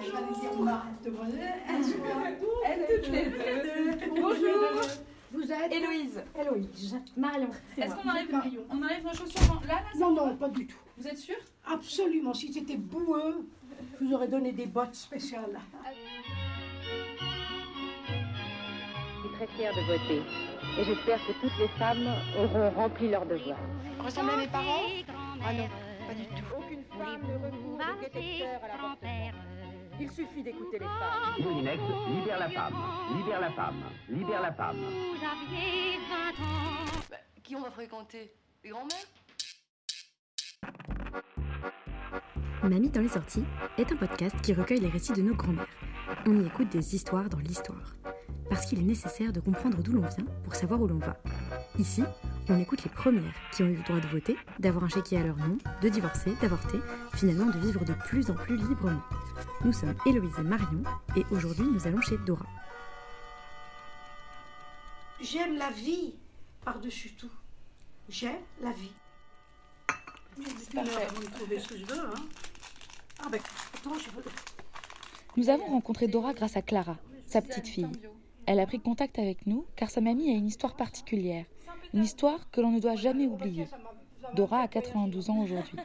j'allais dire mademoiselle, Elles toutes les deux. Bonjour. Vous êtes Héloïse. Héloïse. Marion. Est-ce qu'on enlève, Marion. on enlève nos chaussures là, là Non, non, pas du tout. Vous êtes sûr Absolument. Si c'était boueux, je vous aurais donné des bottes spéciales. Je suis très fière de voter. Et j'espère que toutes les femmes auront rempli leur devoir. Ressemblez à mes parents? Ah non, pas du tout. Aucune femme ne recourt au détecteur à l'avortement. Il suffit d'écouter les femmes. Moulinex, libère la femme, libère la femme, libère la femme. Bah, qui on va fréquenter? Les grands-mères? Mamie dans les sorties est un podcast qui recueille les récits de nos grands-mères. On y écoute des histoires dans l'histoire. Parce qu'il est nécessaire de comprendre d'où l'on vient pour savoir où l'on va. Ici, on écoute les premières qui ont eu le droit de voter, d'avoir un chéquier à leur nom, de divorcer, d'avorter, finalement de vivre de plus en plus librement. Nous sommes Héloïse et Marion et aujourd'hui nous allons chez Dora. J'aime la vie par-dessus tout. J'aime la vie. J'ai une heure avant de trouver ce que je veux. Hein. Ah ben, attends, je veux... Nous avons rencontré Dora grâce à Clara, sa petite fille. Elle a pris contact avec nous car sa mamie a une histoire particulière, une histoire que l'on ne doit jamais oublier. Dora a 92 ans aujourd'hui.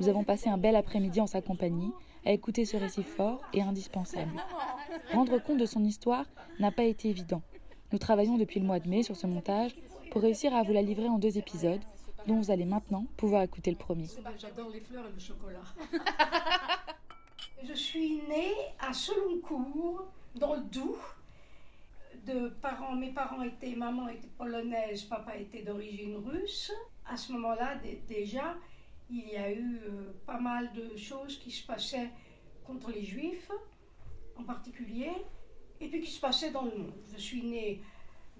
Nous avons passé un bel après-midi en sa compagnie à écouter ce récit fort et indispensable. Rendre compte de son histoire n'a pas été évident. Nous travaillons depuis le mois de mai sur ce montage pour réussir à vous la livrer en deux épisodes, dont vous allez maintenant pouvoir écouter le premier. J'adore les fleurs et le chocolat. je suis née à Seloncourt, dans le Doubs. De parents, mes parents étaient, maman était polonaise, papa était d'origine russe. À ce moment-là, dé- déjà, il y a eu euh, pas mal de choses qui se passaient contre les juifs, en particulier, et puis qui se passaient dans le monde. Je suis née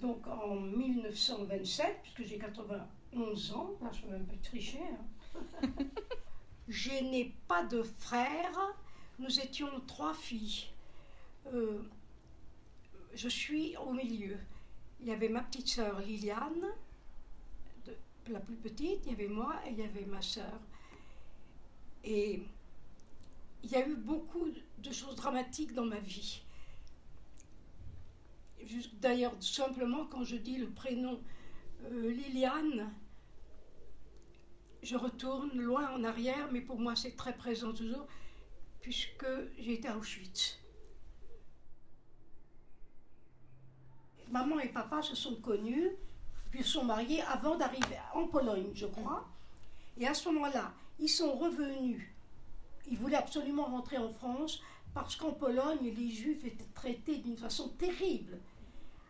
donc en 1927, puisque j'ai 91 ans, là je peux même pas tricher. hein. Je n'ai pas de frères, nous étions trois filles. Euh, je suis au milieu. Il y avait ma petite sœur Liliane, la plus petite, il y avait moi et il y avait ma sœur. Et il y a eu beaucoup de choses dramatiques dans ma vie. D'ailleurs, simplement quand je dis le prénom euh, Liliane, je retourne loin en arrière, mais pour moi c'est très présent toujours, puisque j'ai été à Auschwitz. Maman et papa se sont connus, puis se sont mariés avant d'arriver en Pologne, je crois. Et à ce moment-là, ils sont revenus. Ils voulaient absolument rentrer en France parce qu'en Pologne, les Juifs étaient traités d'une façon terrible.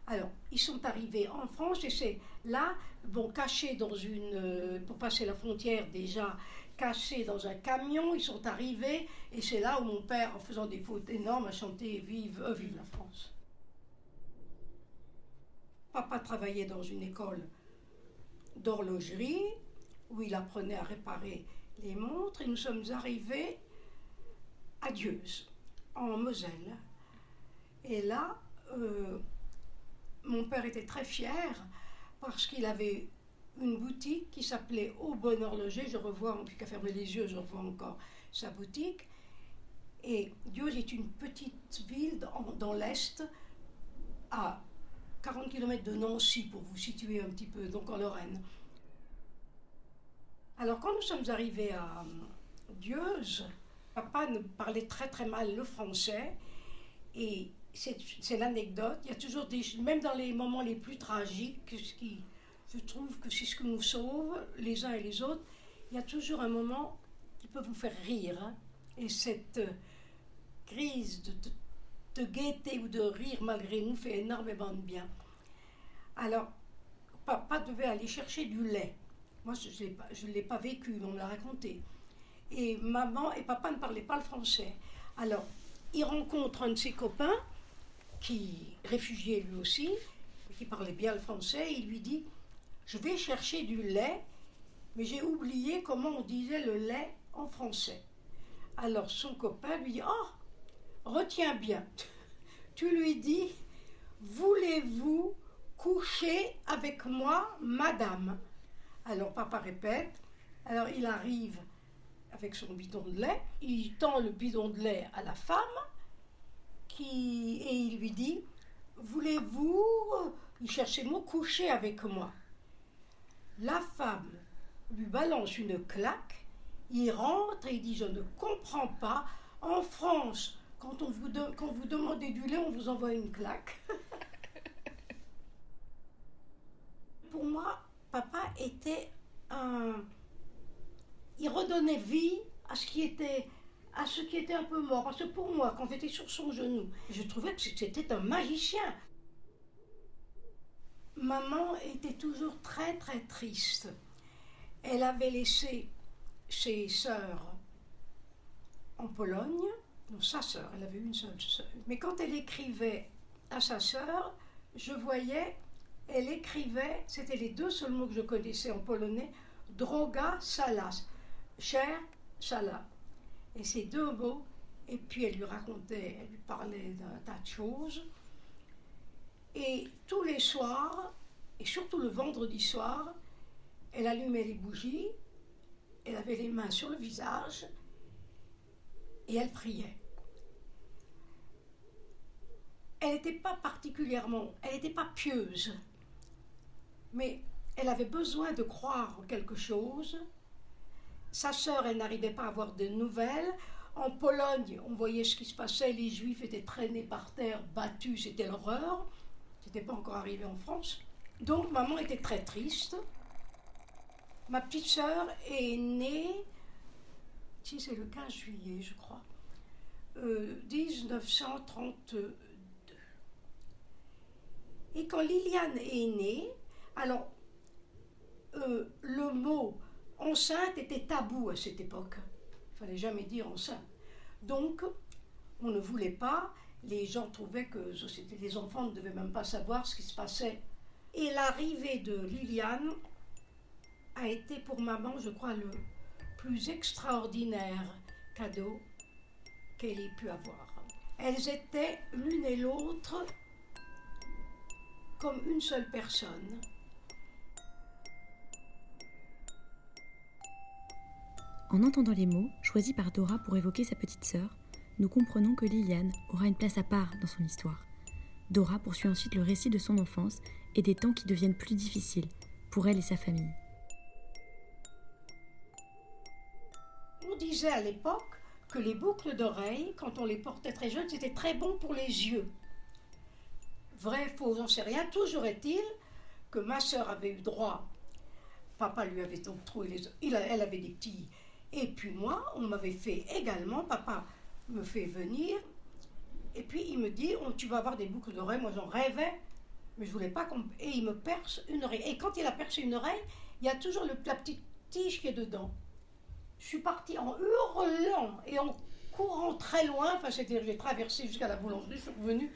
Alors, ils sont arrivés en France et c'est là, bon, cachés dans une. euh, pour passer la frontière déjà, cachés dans un camion, ils sont arrivés et c'est là où mon père, en faisant des fautes énormes, a chanté Vive, euh, vive la France. Papa travaillait dans une école d'horlogerie où il apprenait à réparer les montres et nous sommes arrivés à Dieuze, en Moselle. Et là, euh, mon père était très fier parce qu'il avait une boutique qui s'appelait Au Bon Horloger. Je revois, plus qu'à fermer les yeux, je revois encore sa boutique. Et Dieuze est une petite ville dans, dans l'Est, à 40 km de Nancy, pour vous situer un petit peu, donc en Lorraine. Alors quand nous sommes arrivés à euh, Dieuze, papa ne parlait très très mal le français et c'est c'est l'anecdote. Il y a toujours des, même dans les moments les plus tragiques, ce qui, je trouve que c'est ce que nous sauve les uns et les autres. Il y a toujours un moment qui peut vous faire rire. hein. Et cette euh, crise de, de de gaieté ou de rire malgré nous fait énormément de bien. Alors, papa devait aller chercher du lait. Moi, je ne l'ai pas vécu, on l'a raconté. Et maman et papa ne parlaient pas le français. Alors, il rencontre un de ses copains, qui réfugié lui aussi, qui parlait bien le français. Il lui dit Je vais chercher du lait, mais j'ai oublié comment on disait le lait en français. Alors son copain lui dit Oh, retiens bien. Tu lui dis Voulez-vous coucher avec moi, madame. Alors papa répète. Alors il arrive avec son bidon de lait, il tend le bidon de lait à la femme qui, et il lui dit Voulez-vous, il le mot, coucher avec moi? La femme lui balance une claque, il rentre et il dit Je ne comprends pas, en France, quand, on vous, quand vous demandez du lait, on vous envoie une claque. Pour moi, papa était un il redonnait vie à ce qui était à ce qui était un peu mort. Parce que pour moi, quand j'étais sur son genou, je trouvais que c'était un magicien. Maman était toujours très très triste. Elle avait laissé ses sœurs en Pologne, non sa sœur, elle avait une seule sœur. Mais quand elle écrivait à sa sœur, je voyais, elle écrivait, c'était les deux seuls mots que je connaissais en polonais, droga salas cher Chala. Et ces deux mots, et puis elle lui racontait, elle lui parlait d'un tas de choses. Et tous les soirs, et surtout le vendredi soir, elle allumait les bougies, elle avait les mains sur le visage, et elle priait. Elle n'était pas particulièrement, elle n'était pas pieuse, mais elle avait besoin de croire en quelque chose sa sœur, elle n'arrivait pas à avoir de nouvelles. En Pologne, on voyait ce qui se passait. Les Juifs étaient traînés par terre, battus, c'était l'horreur. C'était pas encore arrivé en France. Donc maman était très triste. Ma petite sœur est née, si c'est le 15 juillet, je crois, 1932. Euh, Et quand Liliane est née, alors euh, le mot enceinte était tabou à cette époque. Il fallait jamais dire enceinte. Donc, on ne voulait pas. Les gens trouvaient que c'était des enfants ne devaient même pas savoir ce qui se passait. Et l'arrivée de Liliane a été pour maman, je crois, le plus extraordinaire cadeau qu'elle ait pu avoir. Elles étaient l'une et l'autre comme une seule personne. En entendant les mots choisis par Dora pour évoquer sa petite sœur, nous comprenons que Liliane aura une place à part dans son histoire. Dora poursuit ensuite le récit de son enfance et des temps qui deviennent plus difficiles pour elle et sa famille. On disait à l'époque que les boucles d'oreilles, quand on les portait très jeunes, c'était très bon pour les yeux. Vrai, faux, j'en sais rien. Toujours est-il que ma sœur avait eu droit. Papa lui avait donc trouvé les. elle avait des petits et puis moi, on m'avait fait également, papa me fait venir, et puis il me dit, oh, tu vas avoir des boucles d'oreilles, moi j'en rêvais, mais je voulais pas qu'on... Et il me perce une oreille. Et quand il a percé une oreille, il y a toujours la petite tige qui est dedans. Je suis partie en hurlant et en courant très loin, enfin c'était, j'ai traversé jusqu'à la boulangerie, je suis revenue.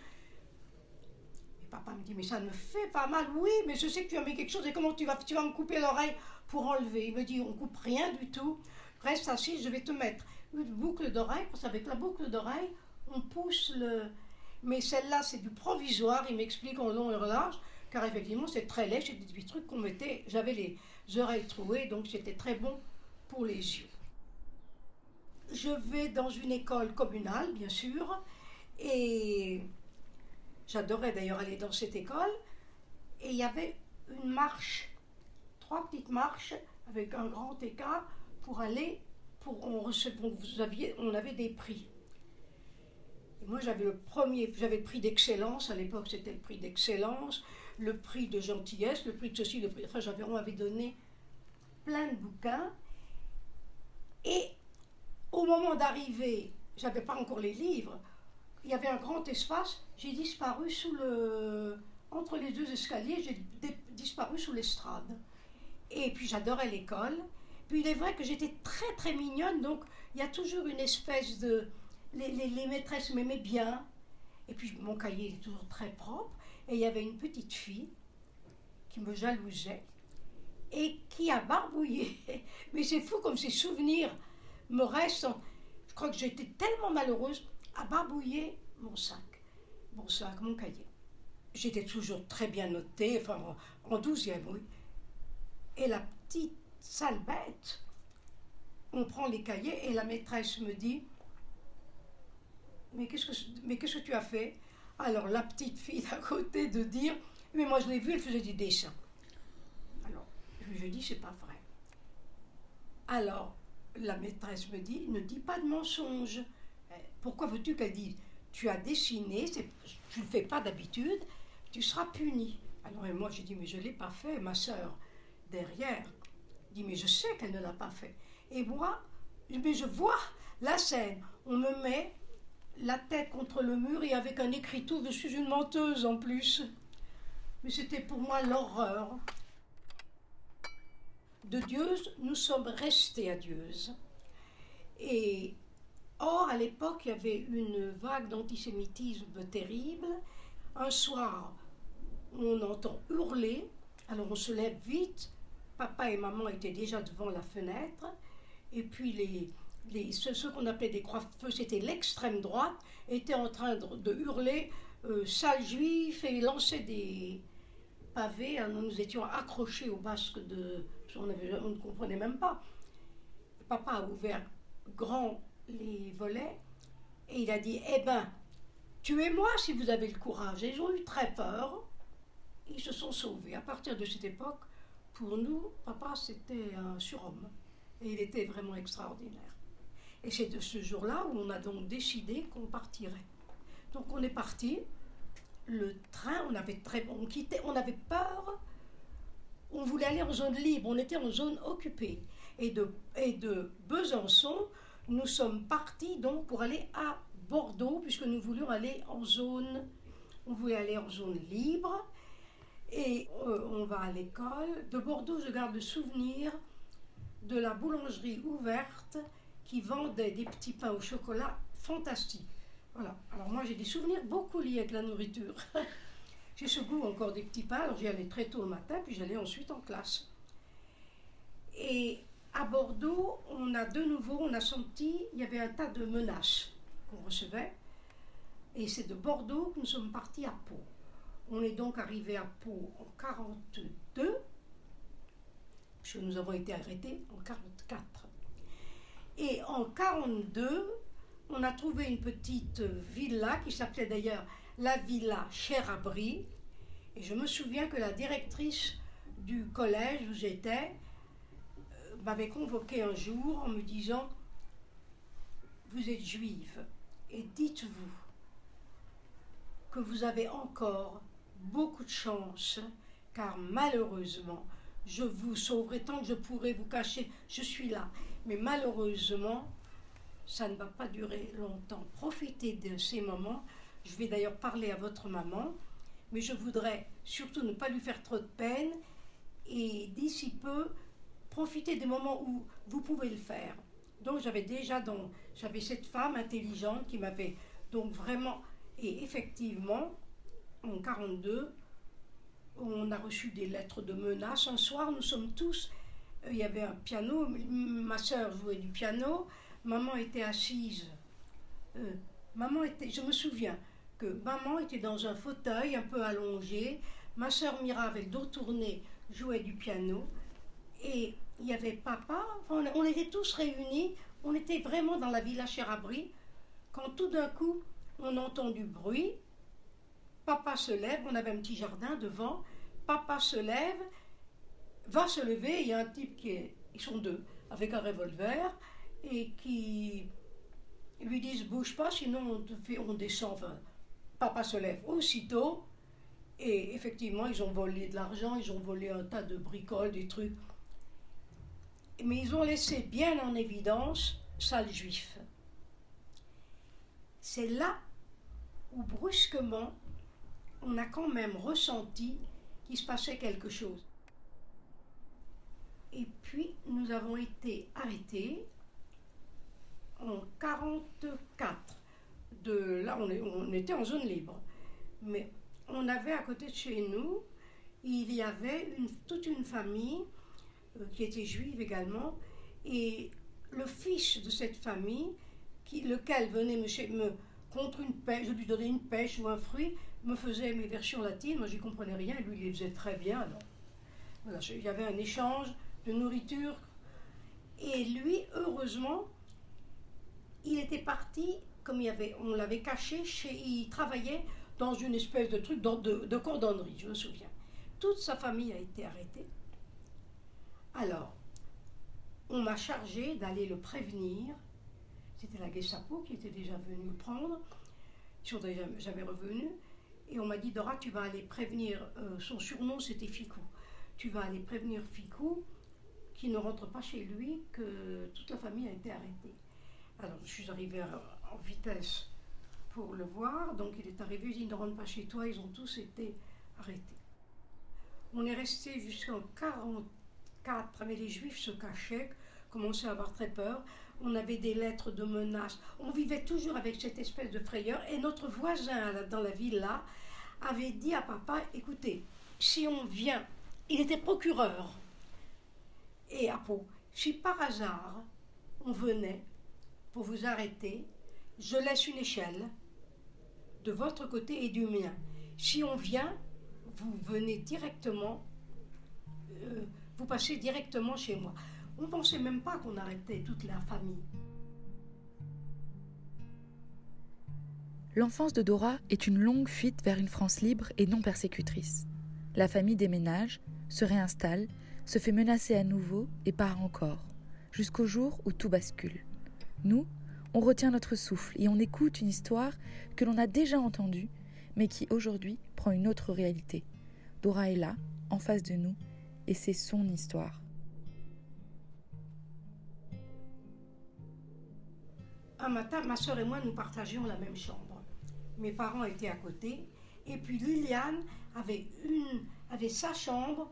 Et papa me dit, mais ça ne fait pas mal. Oui, mais je sais que tu as mis quelque chose, et comment tu vas, tu vas me couper l'oreille pour enlever Il me dit, on coupe rien du tout reste assis, je vais te mettre une boucle d'oreille, parce qu'avec la boucle d'oreille, on pousse le. Mais celle-là, c'est du provisoire, il m'explique en long et en large, car effectivement, c'est très laid, c'est des petits trucs qu'on mettait. J'avais les oreilles trouées, donc c'était très bon pour les yeux. Je vais dans une école communale, bien sûr, et j'adorais d'ailleurs aller dans cette école, et il y avait une marche, trois petites marches avec un grand écart pour aller, pour on vous aviez, on avait des prix. Moi j'avais le premier, j'avais le prix d'excellence, à l'époque c'était le prix d'excellence, le prix de gentillesse, le prix de ceci, le prix, enfin j'avais, on m'avait donné plein de bouquins. Et au moment d'arriver, j'avais pas encore les livres, il y avait un grand espace, j'ai disparu sous le, entre les deux escaliers, j'ai disparu sous l'estrade. Et puis j'adorais l'école. Puis il est vrai que j'étais très très mignonne, donc il y a toujours une espèce de... Les, les, maîtresses m'aimaient bien. Et puis mon cahier est toujours très propre. Et il y avait une petite fille qui me jalousait et qui a barbouillé. Mais c'est fou comme ces souvenirs me restent. Je crois que j'étais tellement malheureuse à barbouiller mon sac, mon sac, mon cahier. J'étais toujours très bien notée, enfin en douzième, oui. Et la petite sale bête, on prend les cahiers et la maîtresse me dit Mais qu'est-ce que, tu as fait? Alors la petite fille d'à côté de dire Mais moi je l'ai vu, elle faisait des dessins. Alors je dis C'est pas vrai. Alors la maîtresse me dit Ne dis pas de mensonge. Eh, pourquoi veux-tu qu'elle dise Tu as dessiné, tu ne le fais pas d'habitude, tu seras puni. Alors moi j'ai dit Mais je ne l'ai pas fait, ma soeur, derrière dit, mais je sais qu'elle ne l'a pas fait. Et moi, mais je vois la scène. On me met la tête contre le mur et avec un écriteau, je suis une menteuse en plus. Mais c'était pour moi l'horreur. De Dieuze, nous sommes restés à Dieuze. Et or, à l'époque, il y avait une vague d'antisémitisme terrible. Un soir, on entend hurler, alors on se lève vite, papa et maman étaient déjà devant la fenêtre. Et puis les, ceux, qu'on appelait des croix-feu, c'était l'extrême droite, étaient en train de, hurler euh, sale juif et lancer des pavés. Hein, nous étions accrochés au basque de. On, on ne comprenait même pas. Papa a ouvert grand les volets et il a dit Eh ben, tuez-moi si vous avez le courage. Et ils ont eu très peur. Ils se sont sauvés. À partir de cette époque, pour nous, papa, c'était un surhomme. Et il était vraiment extraordinaire. Et c'est de ce jour-là où on a donc décidé qu'on partirait. Donc on est parti. Le train, on avait très on quittait, on avait peur. On voulait aller en zone libre, on était en zone occupée. Et de, et de Besançon, nous sommes partis donc pour aller à Bordeaux, puisque nous voulions aller en zone, on voulait aller en zone libre. Et euh, on va à l'école. De Bordeaux, je garde le souvenir de la boulangerie ouverte qui vendait des petits pains au chocolat fantastiques. Voilà. Alors moi, j'ai des souvenirs beaucoup liés avec la nourriture. j'ai ce goût encore des petits pains. Alors j'y allais très tôt le matin, puis j'allais ensuite en classe. Et à Bordeaux, on a de nouveau, on a senti, il y avait un tas de menaces qu'on recevait. Et c'est de Bordeaux que nous sommes partis à Pau. On est donc arrivé à Pau en 42, puisque nous avons été arrêtés en 44. Et en 42, on a trouvé une petite villa qui s'appelait d'ailleurs la villa Cherabri. Et je me souviens que la directrice du collège où j'étais euh, m'avait convoqué un jour en me disant Vous êtes juive et dites-vous que vous avez encore beaucoup de chance, car malheureusement, je vous sauverai tant que je pourrai vous cacher, je suis là. Mais malheureusement, ça ne va pas durer longtemps. Profitez de ces moments. Je vais d'ailleurs parler à votre maman, mais je voudrais surtout ne pas lui faire trop de peine et d'ici peu, profiter des moments où vous pouvez le faire. Donc j'avais déjà donc j'avais cette femme intelligente qui m'avait donc vraiment et effectivement en 42, on a reçu des lettres de menaces. Un soir, nous sommes tous, euh, il y avait un piano, ma soeur jouait du piano, maman était assise. Euh, maman était, je me souviens que maman était dans un fauteuil un peu allongé, ma soeur Mira avec dos tourné jouait du piano et il y avait papa, on était tous réunis, on était vraiment dans la villa Cherabri, quand tout d'un coup on entend du bruit, Papa se lève, on avait un petit jardin devant. Papa se lève, va se lever. Il y a un type qui est, ils sont deux, avec un revolver, et qui lui disent bouge pas, sinon on, on descend. papa se lève aussitôt, et effectivement, ils ont volé de l'argent, ils ont volé un tas de bricoles, des trucs. Mais ils ont laissé bien en évidence sale juif. C'est là où brusquement, on a quand même ressenti qu'il se passait quelque chose. Et puis, nous avons été arrêtés en 44. De, là, on, était en zone libre. Mais on avait à côté de chez nous, il y avait toute une famille euh, qui était juive également. Et le fils de cette famille, qui, lequel venait me, me contre une pêche, je lui donnais une pêche ou un fruit, me faisait mes versions latines, moi j'y comprenais rien, lui il les faisait très bien. il y avait un échange de nourriture. Et lui, heureusement, il était parti, comme il avait, on l'avait caché, chez, il travaillait dans une espèce de truc de, de cordonnerie, je me souviens. Toute sa famille a été arrêtée. Alors, on m'a chargé d'aller le prévenir. C'était la Gestapo qui était déjà venue le prendre. Ils sont jamais revenus. Et on m'a dit, Dora, tu vas aller prévenir, euh, son surnom c'était Ficou. Tu vas aller prévenir Ficou qui ne rentre pas chez lui, que toute la famille a été arrêtée. Alors je suis arrivée en vitesse pour le voir, donc il est arrivé, il dit, ne rentre pas chez toi, ils ont tous été arrêtés. On est resté jusqu'en 44, mais les juifs se cachaient, commençaient à avoir très peur. On avait des lettres de menaces. On vivait toujours avec cette espèce de frayeur. Et notre voisin dans la ville là avait dit à papa, écoutez, si on vient, il était procureur. Et à Pau, si par hasard on venait pour vous arrêter, je laisse une échelle de votre côté et du mien. Si on vient, vous venez directement, euh, vous passez directement chez moi. On ne pensait même pas qu'on arrêtait toute la famille. L'enfance de Dora est une longue fuite vers une France libre et non persécutrice. La famille déménage, se réinstalle, se fait menacer à nouveau et part encore, jusqu'au jour où tout bascule. Nous, on retient notre souffle et on écoute une histoire que l'on a déjà entendue, mais qui aujourd'hui prend une autre réalité. Dora est là, en face de nous, et c'est son histoire. Un matin, ma soeur et moi, nous partagions la même chambre. Mes parents étaient à côté, et puis Liliane avait, une, avait sa chambre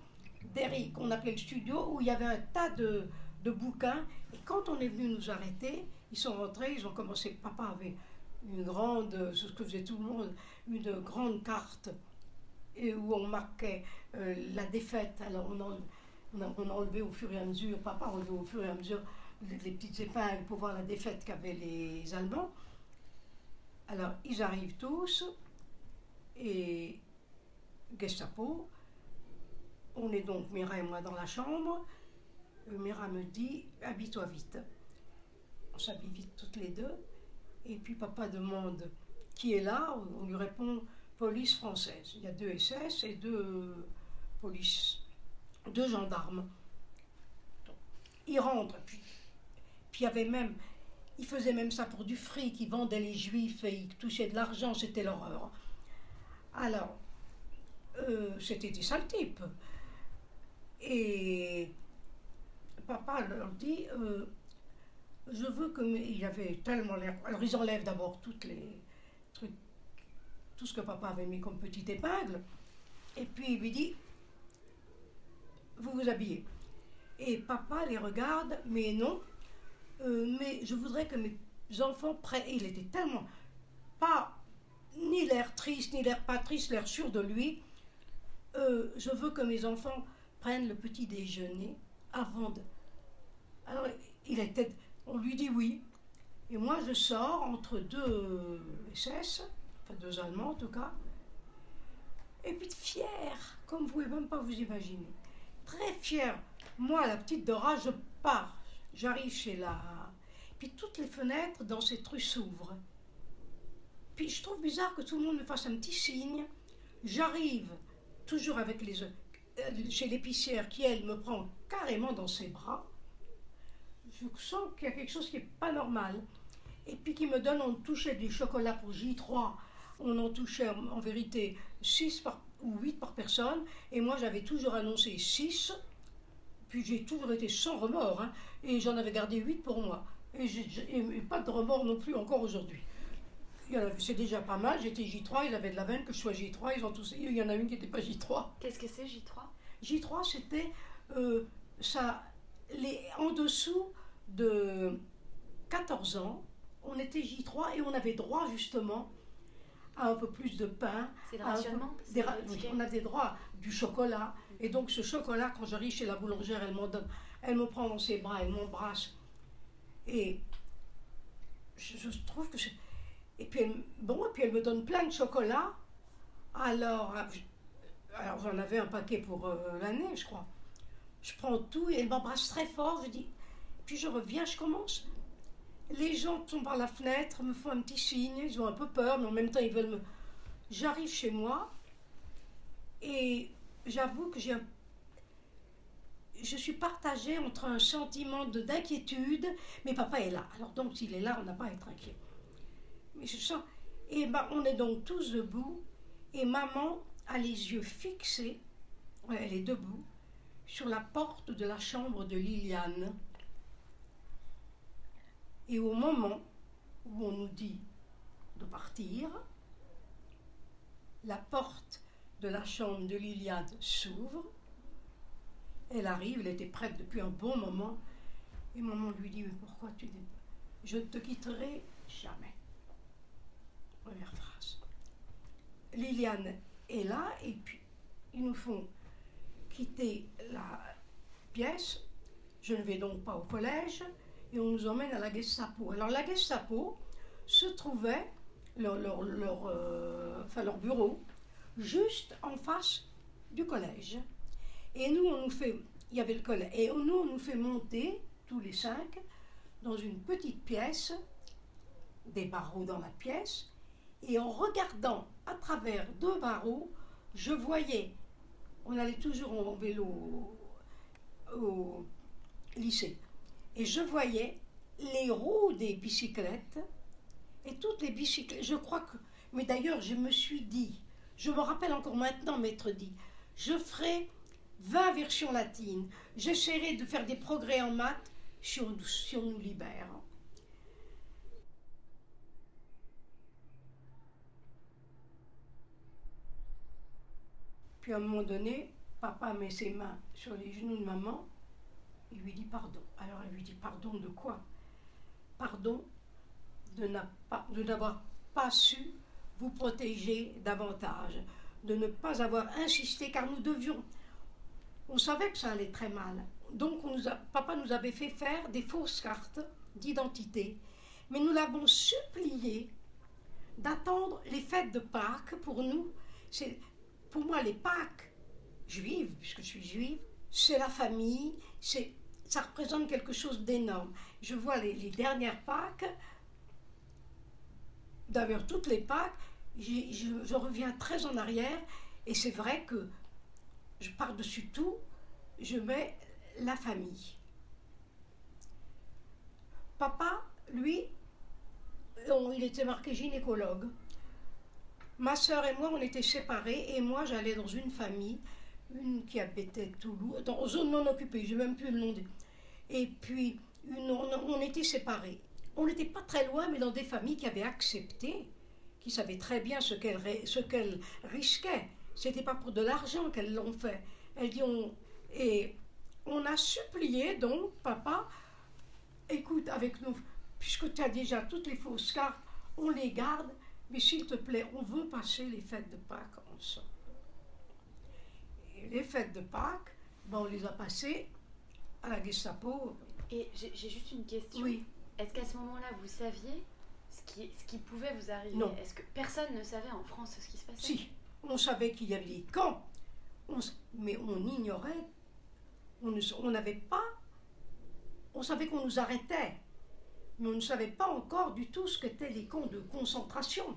derrière, qu'on appelait le studio, où il y avait un tas de, de bouquins. Et quand on est venu nous arrêter, ils sont rentrés, ils ont commencé. Papa avait une grande, ce que faisait tout le monde, une grande carte et où on marquait euh, la défaite. Alors on, on, a, enlevé au fur et à mesure, papa a enlevé au fur et à mesure les, petites épingles pour voir la défaite qu'avaient les Allemands. Alors ils arrivent tous et Gestapo. On est donc Mira et moi dans la chambre. Euh, Mira me dit Habille-toi vite s'habille vite toutes les deux. Et puis papa demande qui est là? On lui répond police française. Il y a deux SS et deux police, deux gendarmes. il rentre. Puis, puis il y avait même, il faisait même ça pour du fric. Il vendait les juifs et il touchait de l'argent. C'était l'horreur. Alors, euh, c'était des sales types. Et papa leur dit. Euh, je veux que. Il avait tellement l'air. Alors, ils enlèvent d'abord toutes les trucs, tout ce que papa avait mis comme petite épingle. Et puis, il lui dit Vous vous habillez. Et papa les regarde, mais non. Euh, mais je voudrais que mes enfants prennent. il était tellement. Pas ni l'air triste, ni l'air pas triste, l'air sûr de lui. Euh, je veux que mes enfants prennent le petit déjeuner avant de. Alors, il était on lui dit oui. Et moi, je sors entre deux SS, enfin deux Allemands en tout cas, et puis fier, comme vous ne pouvez même pas vous imaginer. Très fier. Moi, la petite Dora, je pars. J'arrive chez la. Puis toutes les fenêtres dans cette rue s'ouvrent. Puis je trouve bizarre que tout le monde me fasse un petit signe. J'arrive, toujours avec les. Euh, chez l'épicière qui, elle, me prend carrément dans ses bras je sens qu'il y a quelque chose qui n'est pas normal. Et puis qui me donne, on touchait du chocolat pour J3, on en touchait en, vérité 6 ou 8 par personne, et moi j'avais toujours annoncé 6, puis j'ai toujours été sans remords, hein, et j'en avais gardé 8 pour moi. Et, pas de remords non plus encore aujourd'hui. c'est déjà pas mal. J'étais J3, il avait de la veine que je sois J3. Ils ont tous, il y en a une qui n'était pas J3. Qu'est-ce que c'est J3 J3, c'était euh, ça, les, en dessous de 14 ans, on était J3 et on avait droit justement à un peu plus de pain. C'est le rationnement On a des droits du chocolat. Et donc ce chocolat, quand j'arrive chez la boulangère, elle donne, elle me prend dans ses bras, elle m'embrasse. Et je, trouve que Et puis, elle, bon, et puis elle me donne plein de chocolat. Alors, euh, alors j'en avais un paquet pour euh, l'année, je crois. Je prends tout et elle m'embrasse très fort. Je dis, puis je reviens, je commence. Les gens sont par la fenêtre, me font un petit signe, ils ont un peu peur, mais en même temps ils veulent me. J'arrive chez moi et j'avoue que je suis partagée entre un sentiment d'inquiétude, mais papa est là. Alors donc s'il est là, on n'a pas à être inquiet. Mais je sens... Et ben, on est donc tous debout, et maman a les yeux fixés, elle est debout, sur la porte de la chambre de Liliane. Et au moment où on nous dit de partir, la porte de la chambre de Liliane s'ouvre elle arrive, elle était prête depuis un bon moment. Et maman lui dit, mais pourquoi tu n'es pas? Je ne te quitterai jamais. Première phrase. Liliane est là et puis ils nous font quitter la pièce. Je ne vais donc pas au collège et on nous emmène à la Gestapo. Alors la Gestapo se trouvait, leur, leur, euh, enfin, leur bureau, juste en face du collège. Et nous, on nous fait, monter, tous les cinq, dans une petite pièce, des barreaux dans la pièce, et en regardant à travers deux barreaux, je voyais, on allait toujours en vélo au lycée, et je voyais les roues des bicyclettes, et toutes les bicyclettes, je crois que, mais d'ailleurs, je me suis dit, je me rappelle encore maintenant m'être dit, je ferai 20 versions latines. J'essaierai de faire des progrès en maths si on, nous libère. Puis à un moment donné, papa met ses mains sur les genoux de maman. Il lui dit pardon. Alors elle lui dit pardon de quoi? Pardon de n'avoir pas su vous protéger davantage, de ne pas avoir insisté, car nous devions on savait que ça allait très mal. Donc papa nous avait fait faire des fausses cartes d'identité, mais nous l'avons supplié d'attendre les fêtes de Pâques pour nous. C'est pour moi les Pâques juives, puisque je suis juive, c'est la famille, c'est ça représente quelque chose d'énorme. Je vois les, dernières Pâques, d'ailleurs toutes les Pâques, je reviens très en arrière, et c'est vrai que je par-dessus tout, je mets la famille. Papa, lui, il était marqué gynécologue. Ma soeur et moi, on était séparés et moi, j'allais dans une famille, une qui habitait Toulouse, dans zone non occupée, je n'ai même plus le nom. Et puis, on, était séparés. On n'était pas très loin, mais dans des familles qui avaient accepté, qui savaient très bien ce qu'elles ce qu'elles risquaient. C'était pas pour de l'argent qu'elles l'ont fait. Elles dit et on a supplié donc, papa, écoute avec nous, puisque tu as déjà toutes les fausses cartes, on les garde, mais s'il te plaît, on veut passer les fêtes de Pâques ensemble. Et les fêtes de Pâques, ben, on les a passées à la Gestapo. Et j'ai juste une question. Oui. Est-ce qu'à ce moment-là, vous saviez qui, ce qui pouvait vous arriver. Non. Est-ce que personne ne savait en France ce qui se passait? Si, on savait qu'il y avait des camps, mais on ignorait, on n'avait pas, on savait qu'on nous arrêtait, mais on ne savait pas encore du tout ce qu'étaient les camps de concentration.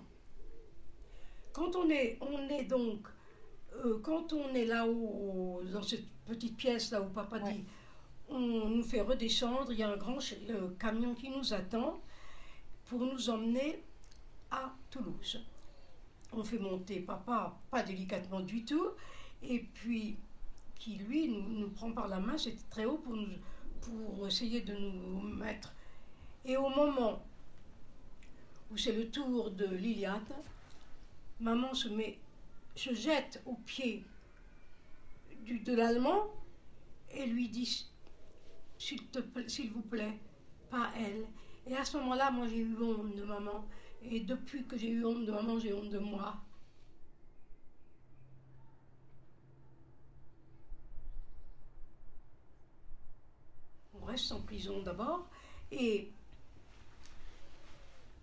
Quand on est, on est donc, euh, quand on est là-haut, dans cette petite pièce là où papa dit, on nous fait redescendre, il y a un grand euh, camion qui nous attend pour nous emmener à Toulouse on fait monter papa, pas délicatement du tout, et puis qui lui nous, prend par la main, c'était très haut pour, nous, pour essayer de nous mettre. Et au moment où c'est le tour de Liliane, maman se met, se jette au pied du, de l'allemand et lui dit s'il vous plaît, pas elle. Et à ce moment-là, moi j'ai eu honte de maman. Et depuis que j'ai eu honte de maman, j'ai honte de moi. On reste en prison d'abord. Et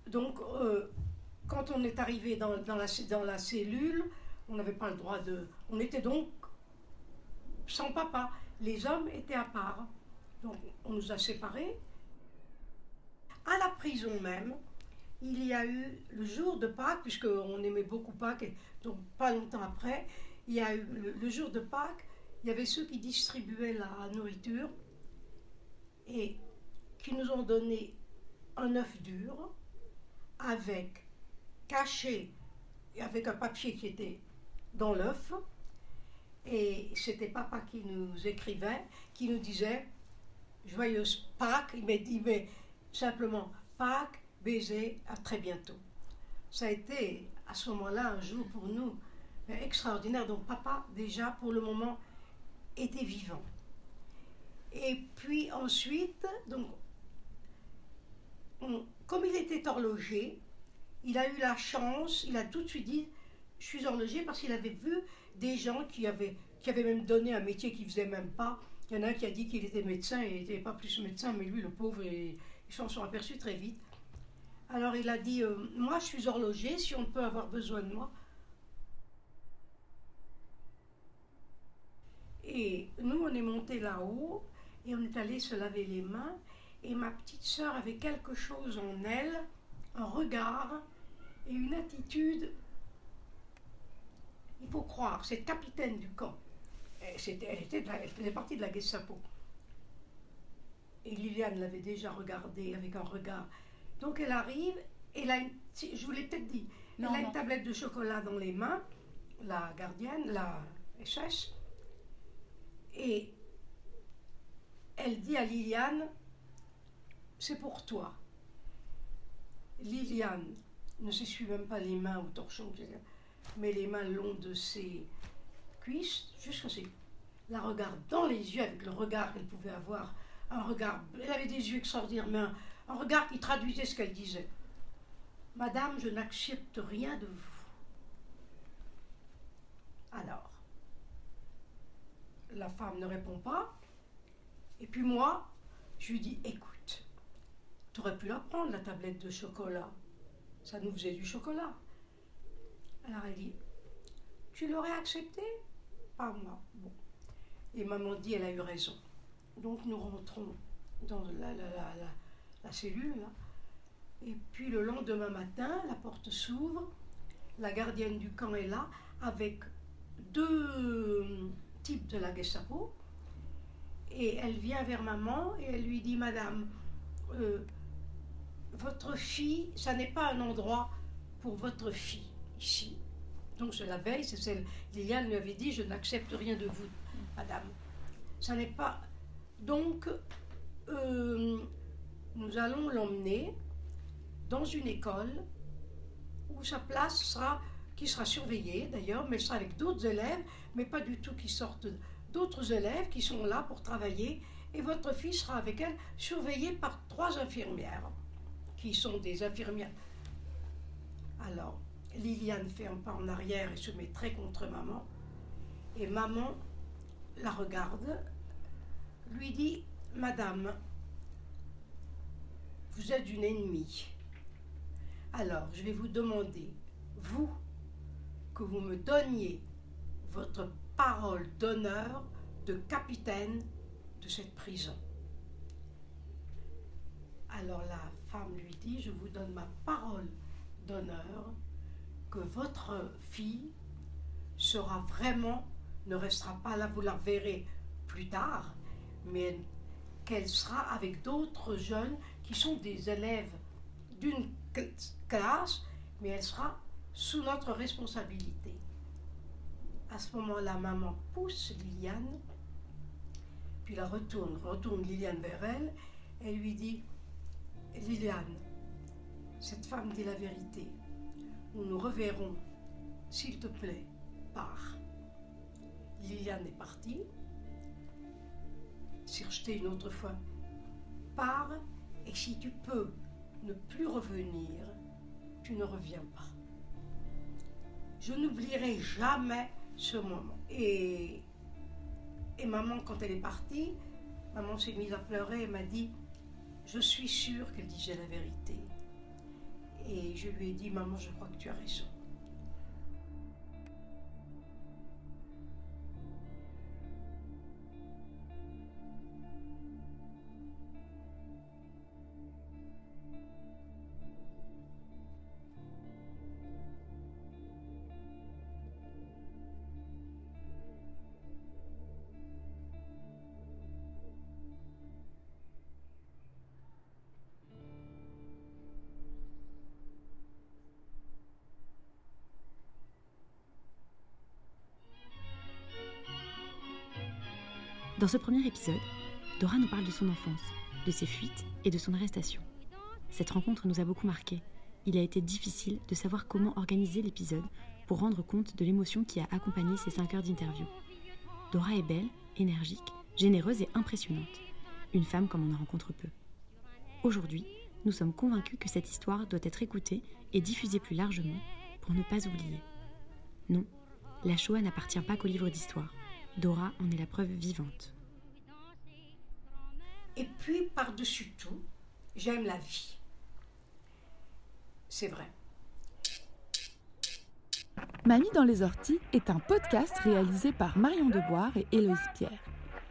donc, euh, quand on est arrivé dans, la cellule, on n'avait pas le droit de... On était donc sans papa. Les hommes étaient à part. Donc, on nous a séparés. À la prison même, il y a eu le jour de Pâques, puisqu'on aimait beaucoup Pâques, donc pas longtemps après, il y a eu le, jour de Pâques, il y avait ceux qui distribuaient la nourriture et qui nous ont donné un œuf dur avec caché, avec un papier qui était dans l'œuf. Et c'était papa qui nous écrivait, qui nous disait Joyeuse Pâques. Il m'a dit Mais simplement Pâques, baiser, à très bientôt. Ça a été à ce moment-là un jour pour nous extraordinaire. Donc papa, déjà pour le moment, était vivant. Et puis ensuite, donc, comme il était horloger, il a eu la chance, il a tout de suite dit, je suis horloger parce qu'il avait vu des gens qui avaient, qui avaient même donné un métier qu'il ne faisait même pas. Il y en a un qui a dit qu'il était médecin et il n'était pas plus médecin, mais lui, le pauvre, ils s'en sont aperçus très vite. Alors il a dit, euh, moi je suis horloger, si on peut avoir besoin de moi. Et nous, on est monté là-haut et on est allé se laver les mains. Et ma petite sœur avait quelque chose en elle, un regard et une attitude. Il faut croire, cette capitaine du camp, elle faisait partie de la Gestapo. Et Liliane l'avait déjà regardée avec un regard. Donc elle arrive, et là, je vous l'ai peut-être dit, elle a une tablette de chocolat dans les mains, la gardienne, la SS, et elle dit à Liliane, c'est pour toi. Liliane ne s'essuie même pas les mains au torchon, mais les mains long de ses cuisses jusqu'à ses... La regarde dans les yeux avec le regard qu'elle pouvait avoir un regard, elle avait des yeux extraordinaires, mais un, regard qui traduisait ce qu'elle disait. Madame, je n'accepte rien de vous. Alors, la femme ne répond pas. Et puis moi, je lui dis, écoute, tu aurais pu la prendre, la tablette de chocolat. Ça nous faisait du chocolat. Alors elle dit, tu l'aurais accepté Pas moi. Bon. Et maman dit, elle a eu raison. Donc nous rentrons dans la, cellule. Et puis le lendemain matin, la porte s'ouvre, la gardienne du camp est là avec deux types de la Gestapo. Et elle vient vers maman et elle lui dit Madame, euh, votre fille, ça n'est pas un endroit pour votre fille ici. Donc je la veille, c'est celle, Liliane lui avait dit Je n'accepte rien de vous, Madame. Ça n'est pas donc, euh, nous allons l'emmener dans une école où sa place sera, qui sera surveillée d'ailleurs, mais sera avec d'autres élèves, mais pas du tout qui sortent d'autres élèves qui sont là pour travailler. Et votre fille sera avec elle, surveillée par trois infirmières, qui sont des infirmières. Alors, Liliane fait un pas en arrière et se met très contre maman. Et maman la regarde lui dit Madame, vous êtes une ennemie. Alors, je vais vous demander, vous, que vous me donniez votre parole d'honneur de capitaine de cette prison. Alors la femme lui dit, je vous donne ma parole d'honneur que votre fille sera vraiment, ne restera pas là, vous la verrez plus tard, mais qu'elle sera avec d'autres jeunes qui sont des élèves d'une classe, mais elle sera sous notre responsabilité. À ce moment-là, maman pousse Liliane, puis la retourne, retourne Liliane vers elle, et lui dit, Liliane, Cette femme dit la vérité. Nous nous reverrons. S'il te plaît, pars. Liliane est partie. Si rejeté une autre fois, pars et si tu peux ne plus revenir, tu ne reviens pas. Je n'oublierai jamais ce moment. Et maman, quand elle est partie, maman s'est mise à pleurer et m'a dit, je suis sûre qu'elle disait la vérité. Et je lui ai dit, maman, je crois que tu as raison. Dans ce premier épisode, Dora nous parle de son enfance, de ses fuites et de son arrestation. Cette rencontre nous a beaucoup marqué. Il a été difficile de savoir comment organiser l'épisode pour rendre compte de l'émotion qui a accompagné ces 5 heures d'interview. Dora est belle, énergique, généreuse et impressionnante. Une femme comme on en rencontre peu. Aujourd'hui, nous sommes convaincus que cette histoire doit être écoutée et diffusée plus largement pour ne pas oublier. Non, la Shoah n'appartient pas qu'au livre d'histoire. Dora en est la preuve vivante. Et puis, par-dessus tout, j'aime la vie. C'est vrai. Mamie dans les orties est un podcast réalisé par Marion Deboire et Héloïse Pierre.